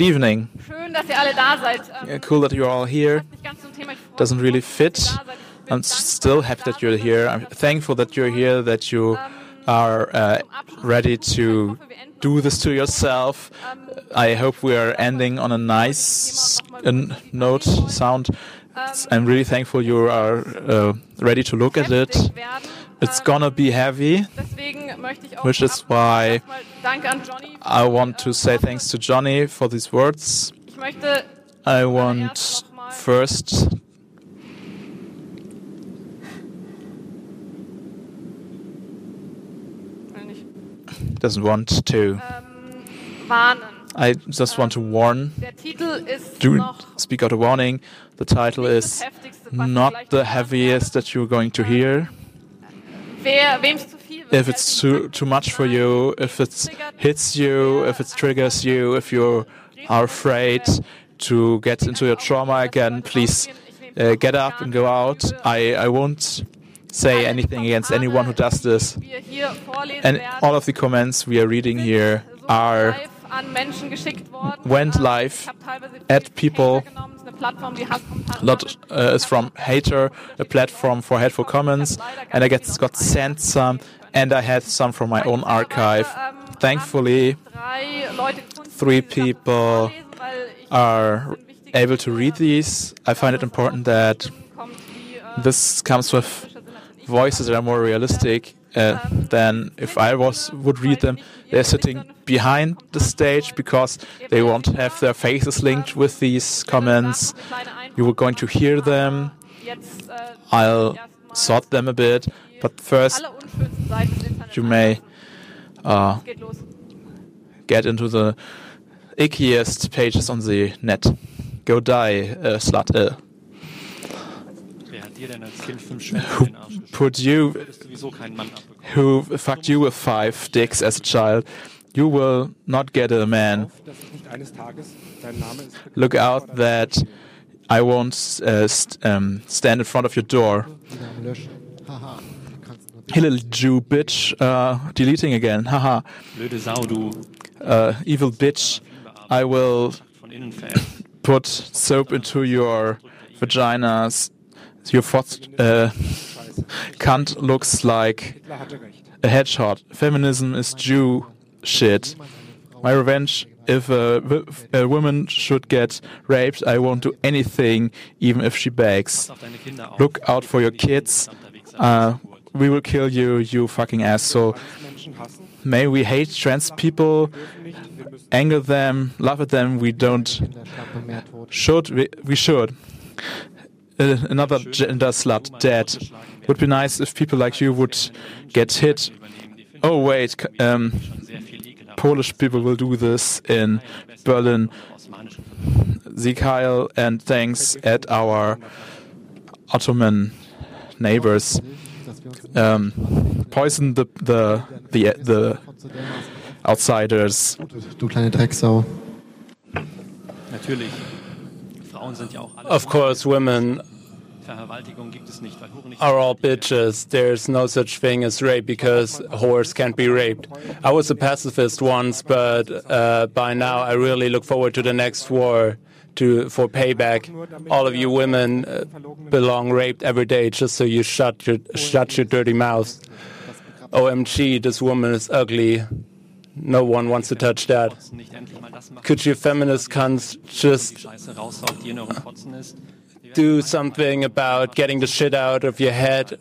Ähm, evening. cool that you're all here. passt nicht ganz zum Thema. Ich freue Doesn't really fit. da seid. Ich bin I'm still happy that you're here. I'm thankful that you're here, that you are uh, ready to do this to yourself. I hope we are ending on a nice uh, note sound. I'm really thankful you are uh, ready to look at it. It's Ähm, gonna be heavy. Deswegen möchte ich auch Which is why erstmal Danke an Johnny. I want to say thanks to Johnny for these words. I want first doesn't want to. ähm. I just want to ähm, warn. Titel ist Do speak out a warning. The title is heftigste, was ihr not the heaviest that you're going to hear. If it's too too much for you, if it hits you, if it triggers you, if you are afraid to get into your trauma again, please uh, get up and go out. I I won't say anything against anyone who does this. And all of the comments we are reading here are went live at people. A lot uh, is from Hater, a platform for hateful comments, and I get got sent some, and I had some from my own archive. Thankfully, three people are able to read these. I find it important that this comes with voices that are more realistic uh, than if I was would read them. They're sitting behind the stage because they won't have their faces linked with these comments. You were going to hear them. I'll sort them a bit, but first alle unschönsten Seiten des Internets you may uh, get into the ickiest pages on the net. Go die, uh, slut. Uh, Wer hat dir denn als Kind fünf Schwänze in den Arsch geschoben? put you, Du hättest sowieso keinen Mann abbekommen. who fucked you with five dicks as a child, you will not get a man. dass es nicht eines Tages dein Name ist. Look out that I won't uh, st um, stand in front of your door. Die Namen löschen. Haha. Kannst du Hey, little Jew bitch, uh, deleting again. Haha, Blöde Sau, du uh, evil bitch. I will von innen veräppt. put soap into your vaginas. Your fourth uh, cunt looks like Hitler hatte recht. a headshot. Feminism is Jew shit. My revenge. If a woman should get raped, I won't do anything, even if she begs. Pass auf deine Kinder auf. Look out for your kids. Uh, we will kill you, you fucking asshole. Menschen hassen, May we hate trans people, anger them, laugh at them. We don't. Should we, we should. Uh, another gender slut dead. Would be nice if people like you would get hit. Oh wait, um. Polish people will do this in Berlin. Osmanischen Verbrechen. Sie Kyle and thanks at our Ottoman neighbors. Dass wir uns nicht Um, poison the the the the outsiders. Du kleine Drecksau. Natürlich. Frauen sind ja auch alle. Of course, women Vergewaltigung gibt es nicht, weil Hure nicht. are all bitches. There's no such thing as rape because whores can't be raped. I was a pacifist once, but uh, by now I really look forward to the next war to for payback. All of you women uh, belong raped every day, just so you shut your shut your dirty mouth. OMG, this woman is ugly. No one wants to touch that. Could you feminist cunts just do something about getting the shit out of your head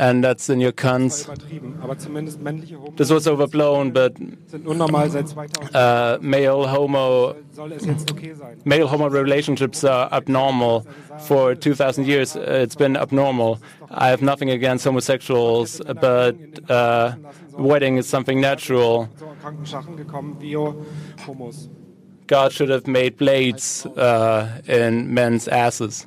and that's in your cunts? Übertrieben, aber zumindest männliche Homo This was overblown, but sind unnormal seit 2000. uh, male homo Soll es jetzt okay sein? male homo relationships are abnormal for 2000 years it's been abnormal i have nothing against homosexuals but uh, wedding is something natural So kranken Schachen gekommen, Bio, Homos. god should have made blades uh, in men's asses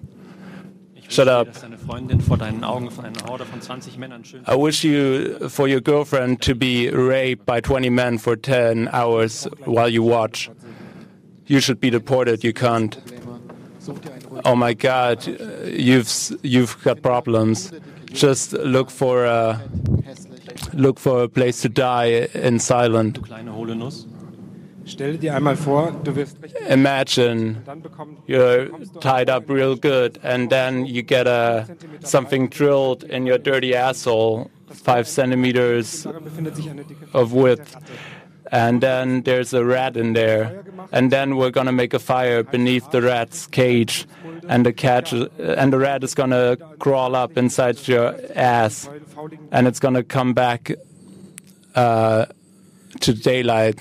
Shut up. dass deine Freundin vor deinen Augen von einer Horde von 20 Männern schön i wish you for your girlfriend to be raped by 20 men for 10 hours while you watch you should be deported you can't Such dir einen ruhigen oh my god uh, you've you've got problems just look for a look for a place to die in silent. Imagine you're tied up real good, and then you get a something drilled in your dirty asshole, five centimeters Darin befindet sich eine dicke. of width, and then there's a rat in there, and then we're gonna make a fire beneath the rat's cage, and the cat and the rat is gonna crawl up inside your ass, and it's gonna come back uh, to daylight,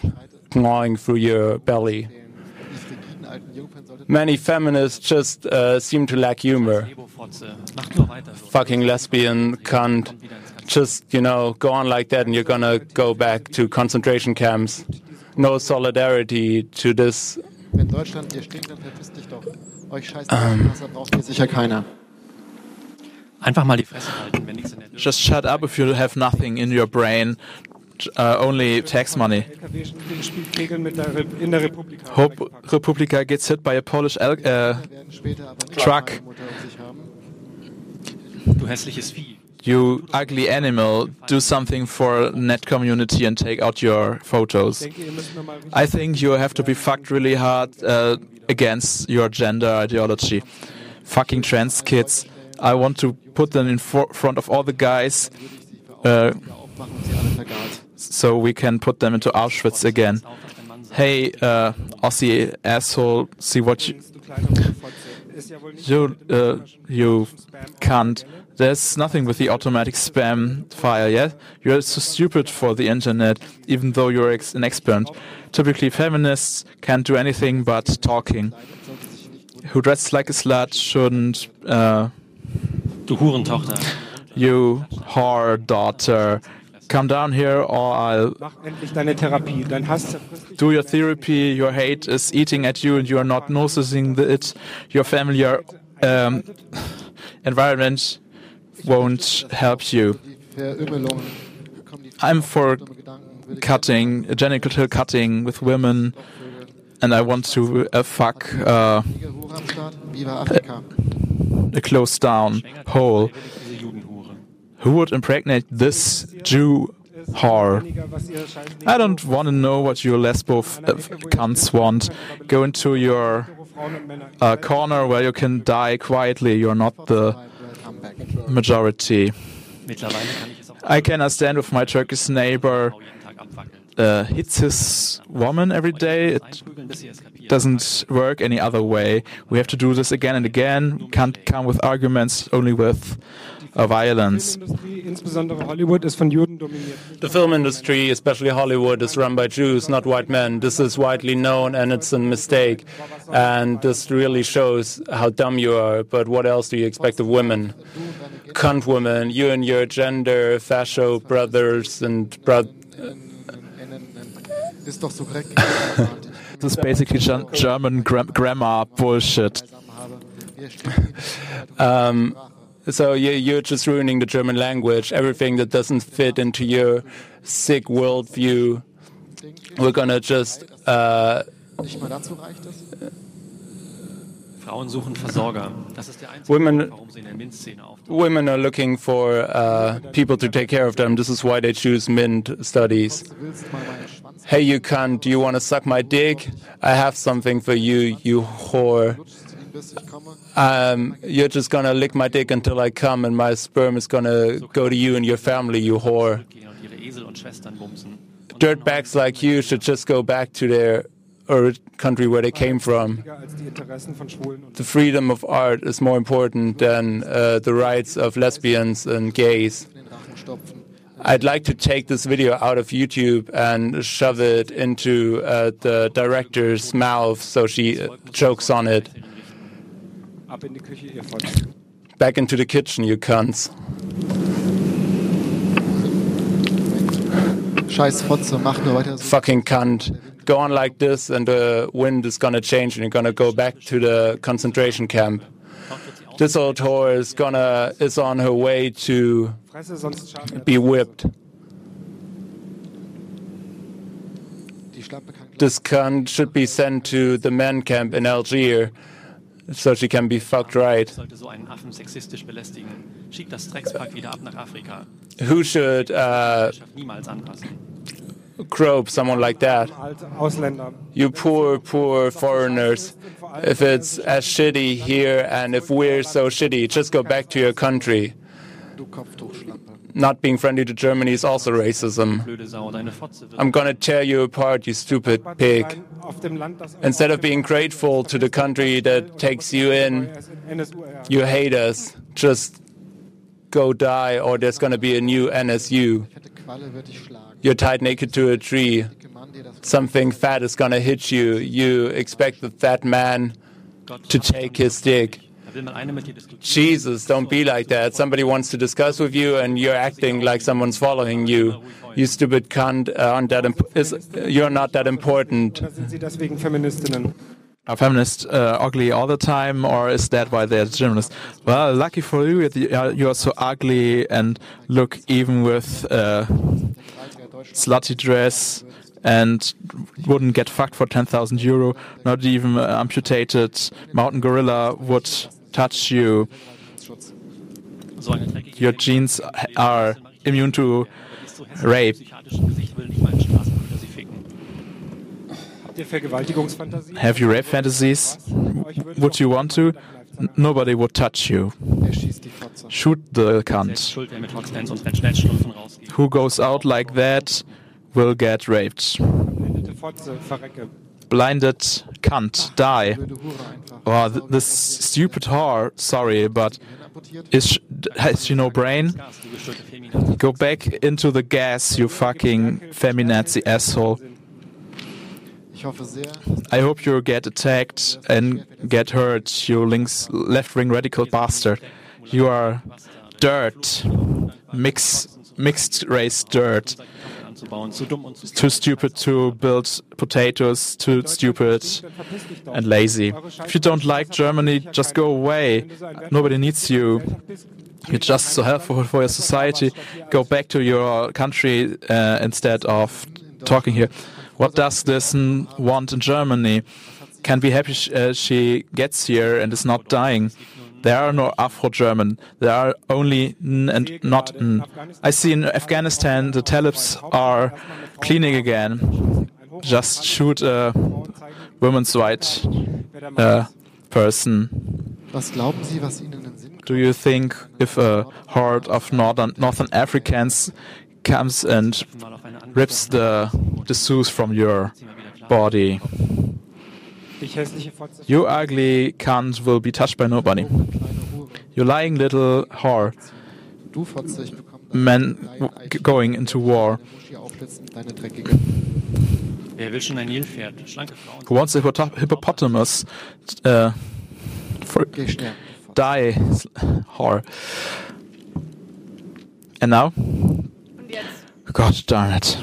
gnawing through your belly. Diese rigiden alten Jungfern sollte Many feminists just uh, seem to lack humor. Ebo-Fotze. Mach nur weiter so. Fucking lesbian cunt. Just, you know, go on like that and you're gonna go back to concentration camps. No solidarity to this. Wenn Deutschland hier stinkt, dann verpisst dich doch. Euch scheiß Wasser braucht hier sicher keiner. Einfach mal die Fresse halten, wenn nichts in der Tür Just shut up if you have nothing in your brain, uh, only tax money. LKW spielt Kegeln mit der Re in der re:publica. Gets hit by a Polish al- uh, Wir werden später aber nicht Truck. eine Mutter sich haben. Du hässliches Vieh. you ugly animal, do something for net community and take out your photos. Ich denke, ihr müsst mir mal richtig I think you have to be fucked really hard uh, against your gender ideology. Fucking trans kids. I want to put them in for front of all the guys uh, Aufmachen und sie alle vergaß. so we can put them into Auschwitz again. Auf, dass dein Mann sagt, Hey, uh, Aussie asshole, see what you, du kleine Hohlfotze. Ist ja wohl nicht you, uh, you cunt. There's nothing with the automatic spam file, yeah? You're so stupid for the internet, even though you're ex- an expert. Typically, feminists can't do anything but talking. Who dressed like a slut shouldn't, uh, you whore daughter, come down here or I'll Mach endlich deine Therapie. Dein Hass zerfrisst dich. do your therapy. Your hate is eating at you and you are not noticing it. Your family, your um, environment won't help you. Die Verümmelungen kommen die I'm for dumme Gedanken, wilde cutting, genital cutting with women, and I want to uh, fuck uh, Kriege, Hure am Start. Viva a closed down hole. Who would impregnate this Jew whore? I don't want to know what your lesbo f- uh, cunts want. Go into your uh, corner where you can die quietly. You're not the majority. I can stand if my Turkish neighbor uh, hits his woman every day. It doesn't work any other way. We have to do this again and again. Can't come with arguments, only with uh, violence. Filmindustrie, insbesondere Hollywood, ist von Juden dominiert. The film industry, especially Hollywood, is run by Jews, not white men. This is widely known and it's a mistake. And this really shows how dumb you are. But what else do you expect of women? Cunt women, you and your gender, fascio brothers and bro- Ist doch so korrekt. This is basically German gram- grammar bullshit. Um, so you, you're just ruining the German language. Everything that doesn't fit into your sick worldview, we're gonna just uh, nicht mal dazu reicht es. Frauen suchen Versorger. Das ist der einzige Women- warum sie in der MINT-Szene women are looking for uh, people to take care of them. This is why they choose MINT studies. Du willst mal meinen Schwanz Hey, you cunt, do you want to suck my dick? I have something for you, you whore. Um, you're just gonna lick my dick until I come, and my sperm is gonna go to you and your family, you whore. Dirtbags like you should just go back to their or country where they came from. The freedom of art is more important than uh, the rights of lesbians and gays. I'd like to take this video out of YouTube and shove it into uh, the director's mouth so she uh, chokes on it. Ab in die Küche, ihr Fotz. Back into the kitchen, you cunts. Scheiß Fotze, mach nur weiter so. Fucking cunt. Go on like this, and the wind is gonna change, and you're gonna go back to the concentration camp. This old whore is gonna is on her way to Fresse, sonst schadet be whipped. Die Schlappe kann gleich This cunt should be sent to the men camp in Algier. So she can be fucked right. so einen Affen sexistisch belästigen. Schickt das Dreckspack wieder ab nach Afrika. Who should uh, Schafft grope someone like that? You poor, poor foreigners. If it's as shitty here and if we're so shitty, just go back to your country. Not being friendly to Germany is also racism. I'm gonna tear you apart, you stupid pig. Instead of being grateful to the country that takes you in, you hate us. Just go die, or there's gonna be a new NSU. You're tied naked to a tree. Something fat is gonna hit you. You expect the fat man to take his dick. Jesus, don't be like that. Somebody wants to discuss with you, and you're acting like someone's following you. You stupid cunt. Uh, you're not that important. Are feminists uh, ugly all the time, or is that why they're journalists? Well, lucky for you, you are- so ugly and look even with a slutty dress and wouldn't get fucked for 10,000 euro. Not even an amputated mountain gorilla would touch you. Your genes are immune to rape. Have you rape fantasies? Would you want to? Nobody would touch you. Shoot the cunt. Who goes out like that will get raped. Blinded cunt, die. Oh, th- this stupid whore. Sorry, but is sh- has she no brain? Go back into the gas, you fucking feminazi asshole. I hope you get attacked and get hurt, you left-wing radical bastard. You are dirt, mix, mixed race dirt. Kartoffeln anzubauen. Zu dumm und zu Too stupid to build potatoes, too stupid and lazy. If you don't like Germany, just go away. Nobody needs you. You're just so helpful for your society. Go back to your country uh, instead of talking here. What does this n- want in Germany? Can be happy sh- uh, she gets here and is not dying. There are no Afro-German. There are only N and not N. I see in Afghanistan the Talibs are cleaning again. Just shoot a woman's right uh, person. was glauben Sie, was Ihnen in den Sinn kommt? Do you think if a horde of northern northern Africans comes and mal auf eine andere rips the dessous from your body, Ich hässliche Fotze. You ugly cunt will be touched by nobody. You lying little whore, Du Fotze, ich bekomme dein man dein w- Ei- g- going into war. Deine Muschi aufblitzen, deine dreckige. Wer will schon ein Nilpferd? Schlanke Frauen. Who wants a hippopotamus? Uh, for, Geh sterben. du Fotze. die, whore. And now, God darn it.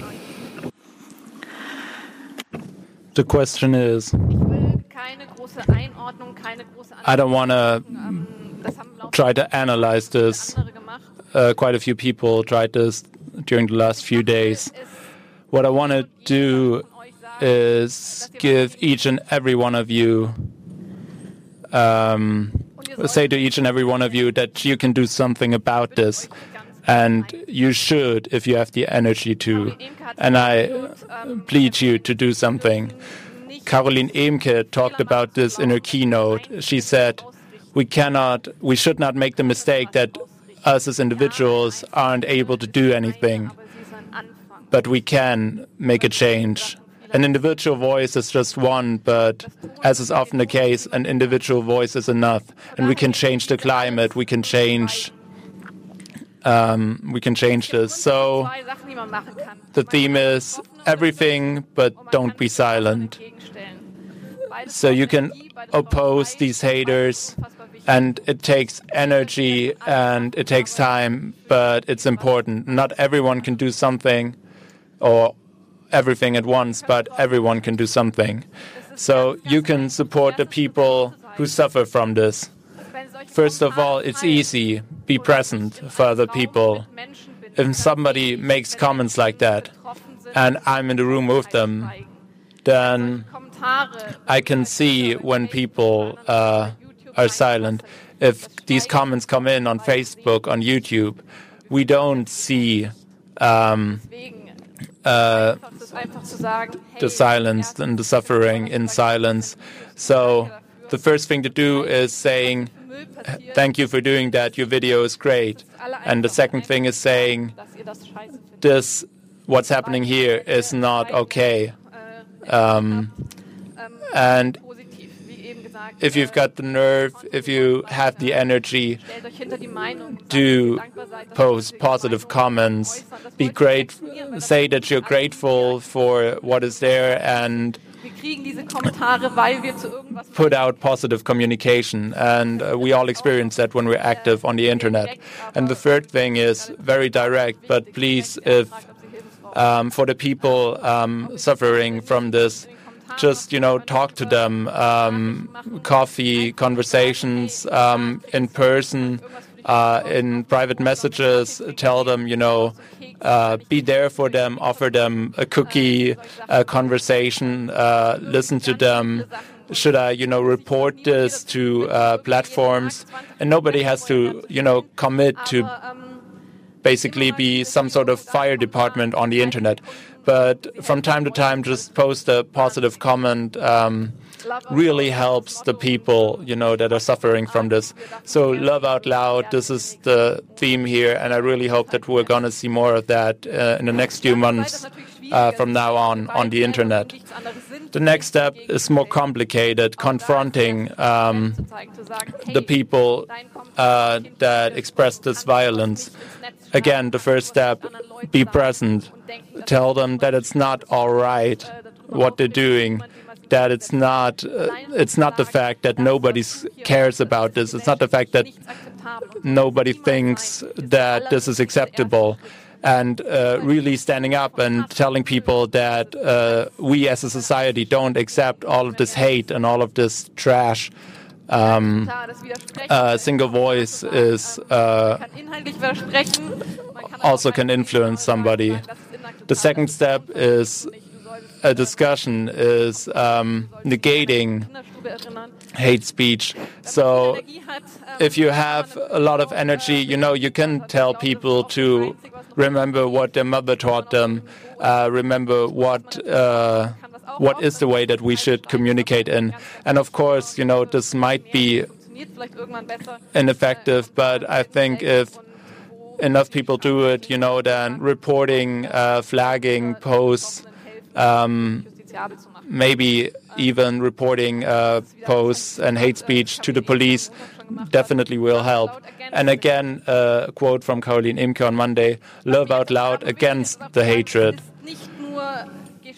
The question is I don't want to try to analyze this. Uh, quite a few people tried this during the last few days. What I want to do is give each and every one of you, um, say to each and every one of you that you can do something about this. And you should if you have the energy to. And I plead you to do something. Caroline Emcke talked about this in her keynote. She said, we cannot, we should not make the mistake that us as individuals aren't able to do anything, but we can make a change. An individual voice is just one, but as is often the case, an individual voice is enough. And we can change the climate, we can change, um, we can change this. So Zwei Sachen, die man machen kann. the theme is everything, but don't be silent. So you can oppose these haters, and it takes energy and it takes time, but it's important. Not everyone can do something or everything at once, but everyone can do something. So you can support the people who suffer from this. First of all, it's easy. Be present for other people. If somebody makes comments like that, and I'm in the room with them, then I can see when people uh, are silent. If these comments come in on Facebook, on YouTube, we don't see um, uh, the silence and the suffering in silence. So the first thing to do is saying, Thank you for doing that. Your video is great. And the second thing is saying, dass ihr das scheiße findet. this, what's happening here is not okay. Um, and Positiv, wie eben gesagt. if you've got the nerve, if you have the energy, Stellt euch hinter die Meinung. und sagt, do dass ihr dankbar seid, dass post positive comments. Be great. exprimieren, weil das Say that you're grateful for what is there and Put out positive communication. And uh, we all experience that when we're active on the internet. And the third thing is very direct, but please, if um, for the people um, suffering from this, just you know talk to them um, coffee conversations um, in person uh, in private messages tell them you know uh, be there for them offer them a cookie a conversation uh, listen to them should I, you know, report this to uh, platforms? And nobody has to, you know, commit to basically be some sort of fire department on the internet. But from time to time, just post a positive comment um, really helps the people, you know, that are suffering from this. So love out loud. This is the theme here, and I really hope that we're going to see more of that uh, in the next few months uh, from now on on the internet. The next step is more complicated, confronting um, the people uh, that express this violence. Again, the first step, be present. Tell them that it's not all right what they're doing. That it's not, uh, it's not the fact that nobody cares about this. It's not the fact that nobody thinks that this is acceptable and uh, really standing up and telling people that uh, we as a society don't accept all of this hate and all of this trash. Um, a single voice is uh, also can influence somebody. The second step is a discussion is um, negating hate speech. So if you have a lot of energy, you know, you can tell people to remember what their mother taught them, uh, remember what uh, what is the way that we should communicate in. And of course, you know, this might be ineffective, but I think if enough people do it, you know, then reporting, uh, flagging posts, um, maybe even reporting uh, posts and hate speech to the police definitely will help. And again, uh, a quote from Caroline Emcke on Monday love out loud against the hatred.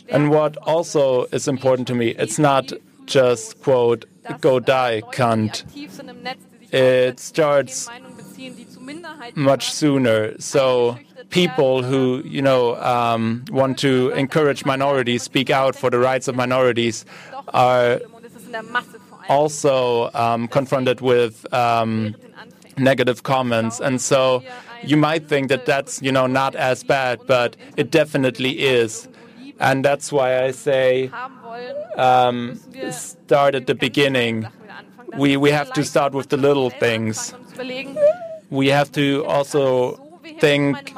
And what also is important to me, it's not just, quote, go die, cunt. It starts much sooner. So people who, you know, um, want to encourage minorities, speak out for the rights of minorities, are also um, confronted with um, negative comments. And so you might think that that's, you know, not as bad, but it definitely is. And that's why I say um, start at the beginning. We, we have to start with the little things. We have to also think,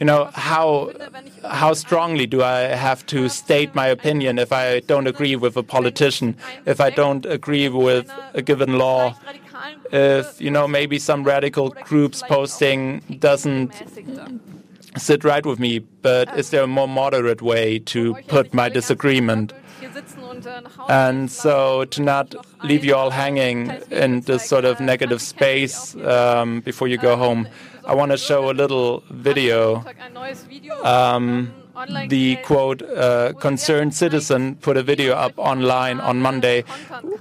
you know, how how strongly do I have to state my opinion if I don't agree with a politician, if I don't agree with a given law, if you know maybe some radical groups posting doesn't sit right with me, but is there a more moderate way to put my disagreement? And so to not leave you all hanging in this sort of negative space um, before you go home, I want to show a little video. Um, the quote uh, concerned citizen put a video up online on Monday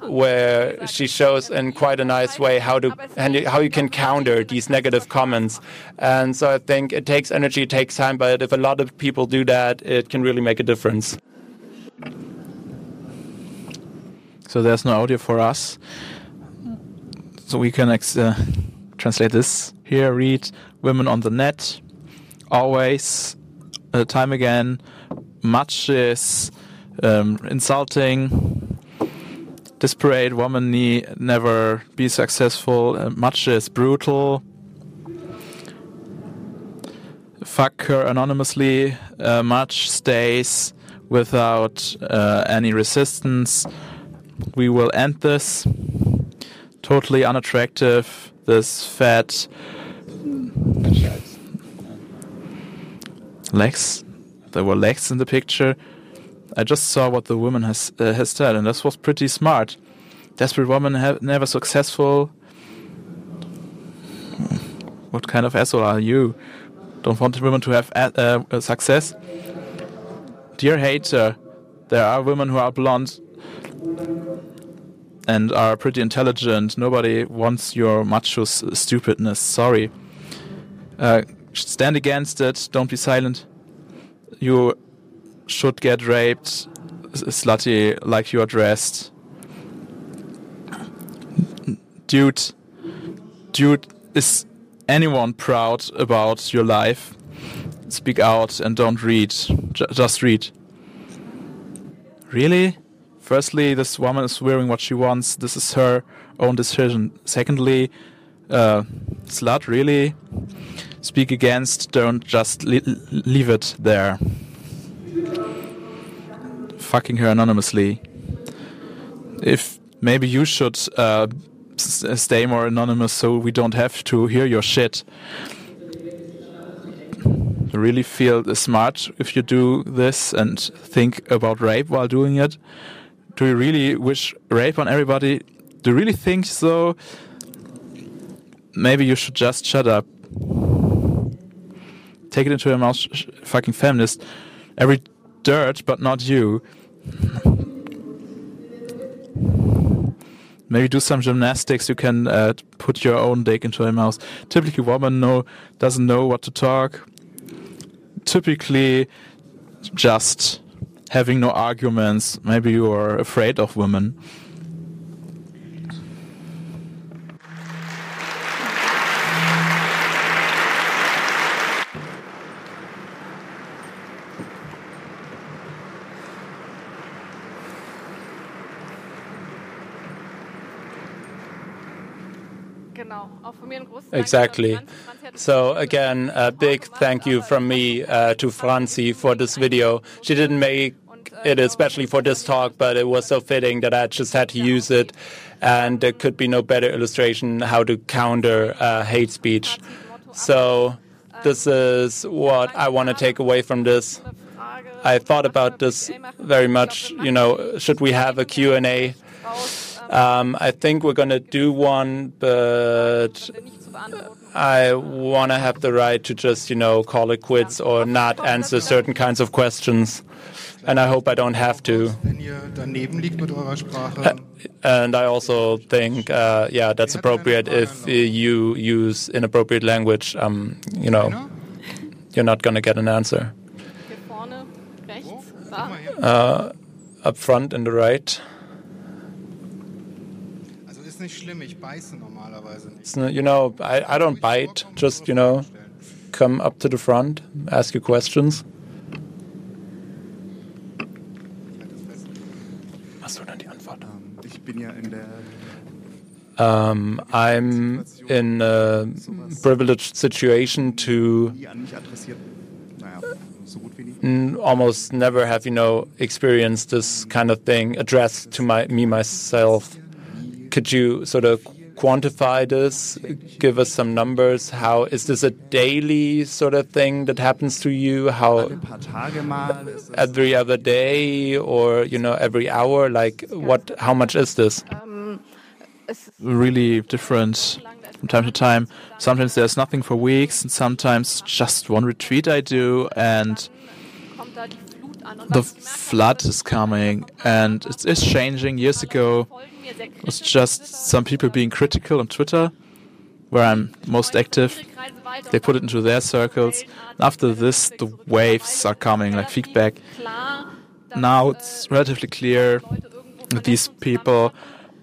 where she shows in quite a nice way how to how you can counter these negative comments. And so I think it takes energy, it takes time, but if a lot of people do that, it can really make a difference. So there's no audio for us. So we can uh, translate this here. Read women on the net. Always, uh, time again. Much is um, insulting. desperate woman ne- never be successful. Uh, much is brutal. Fuck her anonymously. Uh, much stays without uh, any resistance. We will end this. Totally unattractive. This fat legs. There were legs in the picture. I just saw what the woman has uh, has said, and this was pretty smart. Desperate woman, never successful. What kind of asshole are you? Don't want women to have uh, success. Dear hater, there are women who are blonde and are pretty intelligent. Nobody wants your macho stupidness. Sorry. Uh, stand against it. Don't be silent. You should get raped, slutty like you are dressed. Dude, dude, is anyone proud about your life? Speak out and don't read. J- just read. Really? Firstly, this woman is wearing what she wants. This is her own decision. Secondly, uh, slut, really? Speak against, don't just le- leave it there. Fucking her anonymously. If maybe you should uh, stay more anonymous so we don't have to hear your shit. Really feel smart if you do this and think about rape while doing it? Do you really wish rape on everybody? Do you really think so? Maybe you should just shut up. Take it into your mouth, fucking feminist. Every dirt, but not you. Maybe do some gymnastics. You can uh, put your own dick into your mouth. Typically, woman know doesn't know what to talk. Typically, just having no arguments. Maybe you are afraid of women. Exactly. So again, a big thank you from me uh, to Franzi for this video. She didn't make it especially for this talk, but it was so fitting that I just had to use it. And there could be no better illustration how to counter uh, hate speech. So this is what I want to take away from this. I thought about this very much. You know, should we have a Q&A? ähm, Um, I think we're going to do one, but. I want to have the right to just, you know, call it quits or not answer certain kinds of questions. And I hope I don't have to. Wenn ihr daneben liegt mit eurer Sprache, And I also think, uh, yeah, that's appropriate if uh, you use inappropriate language. Um, you know, you're not going to get an answer. Hier vorne, rechts, guck da. mal her. Up front in the right. Nicht schlimm, ich beiße normalerweise nicht. You know, I, I don't bite. Just, you know, come up to the front, ask your questions. Was soll denn die Antwort? Ich bin ja in der Um, I'm in a privileged situation to nie an mich adressiert. Naja, so gut wie nie. n- almost never have, you know, experienced this kind of thing addressed to my me myself. Could you sort of quantify this? Give us some numbers. How is this a daily sort of thing that happens to you? How Ein paar Tage mal. Ist das every other day or you know every hour? Like what? How much is this? Um, really different from time to time. Sometimes there's nothing for weeks, and sometimes just one retweet I do, and kommt da die Flut an. Und the was ich gemerkt flood is coming, and it is changing. Years ago, folgen mir sehr it was just some people being critical on Twitter, where I'm most active. They put it into their circles. After this, the waves are coming, like feedback. Now it's relatively clear that these people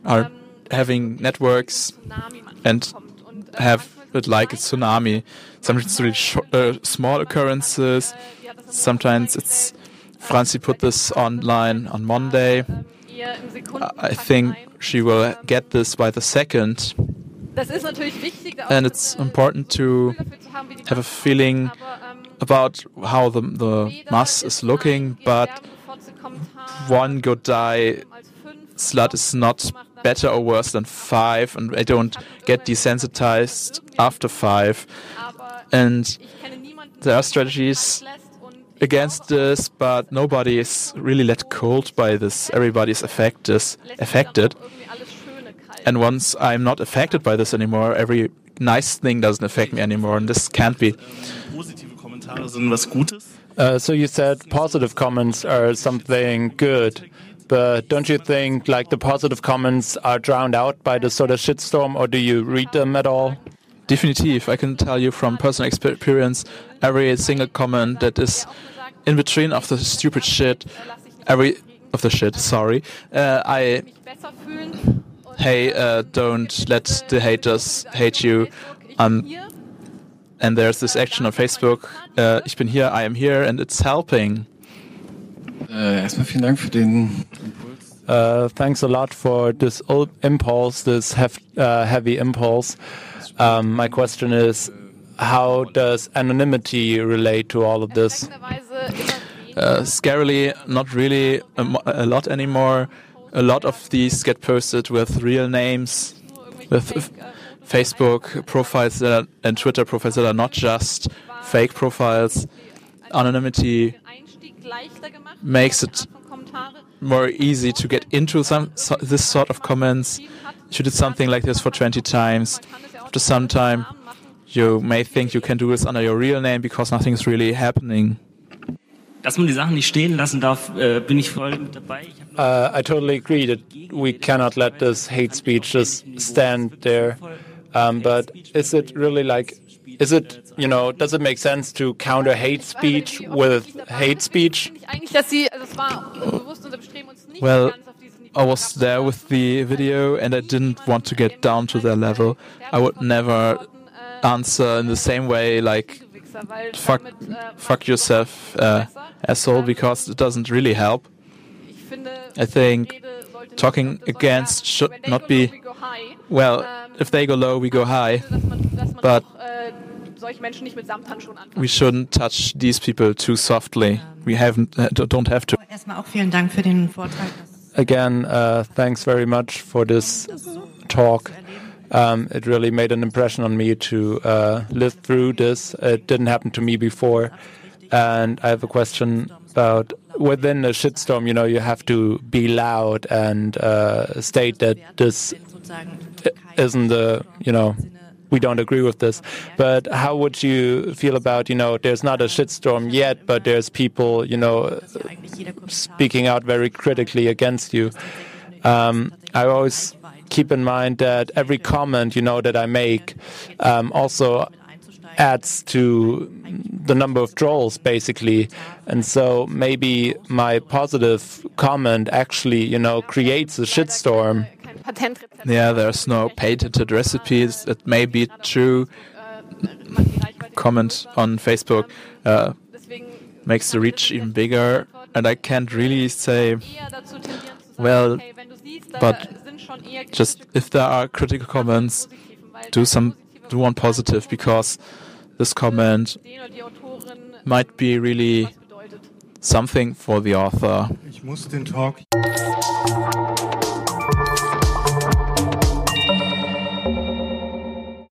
are having networks and have it like a tsunami. Sometimes it's really uh, small occurrences. Sometimes it's. Franzi put this online on Monday. I think she will get this by the second. Das ist natürlich wichtig, da auch And it's important to Gefühl dafür zu haben, wie die have a feeling ähm, about how the, the mass is looking, but one good die slut is not better or worse than five, and I don't get desensitized after five. And ich kenne niemanden, there are strategies ablässt und ich against this, but nobody is really let cold by this. Everybody is affected. affected. dann auch irgendwie alles Schöne kalt. And once I'm not affected by this anymore, every nice thing doesn't affect me anymore, and this can't be. Positive Kommentare sind was Gutes. Uh, so you said positive comments are something good, but don't you think like the positive comments are drowned out by the sort of shitstorm, or do you read them at all? Definitive, I can tell you from personal experience, every single comment that is in between of the stupid shit, every of the shit, sorry, uh, I mich besser fühlen. Und, hey, uh, don't let the haters hate you. Um, and there's this action on Facebook. Uh, ich bin here, I am here, and it's helping. Erstmal vielen Dank für den Uh, thanks a lot for this ul- impulse, this hef- uh, heavy impulse. Um, my question is, how does anonymity relate to all of this? erschreckenderweise immer weniger. Uh, scarily, not really a, a lot anymore. A lot of these get posted with real names, with f- Facebook profiles that are, and Twitter profiles that are not just fake profiles. Anonymity Einstieg leichter gemacht. makes it Art von Kommentare. more easy to get into some so, this sort of comments. If you did something like this for 20 times, after some time, you may think you can do this under your real name because nothing's really happening. Dass man die Sachen nicht stehen lassen darf, äh, bin ich voll mit dabei. Ich hab nur Uh, I totally agree that we cannot let this hate speech just stand there. Um, but is it really like, is it, you know, does it make sense to counter hate speech with hate speech? Finde ich eigentlich, dass sie, also es war bewusst unser Bestreben, uns nicht Well, ganz auf dieses Niveau I was there with the video and I didn't want to get down to their level. I would never answer in the same way like fuck, fuck yourself, uh, asshole, because it doesn't really help. I think Rede sollte nicht talking against should not be- low, we go high. Well, if they go low, we go high. dass man, dass man but- auch, solche Menschen nicht mit Samthandschuhen anfasst. We shouldn't touch these people too softly. We haven't, uh, don't have to. Erstmal auch vielen Dank für den Vortrag. Das Again, uh, thanks very much for this talk. Um, it really made an impression on me to uh, live through this. It didn't happen to me before. And I have a question about within a shitstorm, you know, you have to be loud and uh, state that this isn't the, you know, we don't agree with this. But how would you feel about, you know, there's not a shitstorm yet, but there's people, you know, speaking out very critically against you. Um, I always keep in mind that every comment, you know, that I make um, also adds to the number of trolls, basically. And so maybe my positive comment actually, you know, creates a shitstorm. Yeah, there's no patented recipes. It may be true. Comment on Facebook uh, makes the reach even bigger, and I can't really say. Well, but Just if there are critical comments, do some do one positive because this comment might be really something for the author.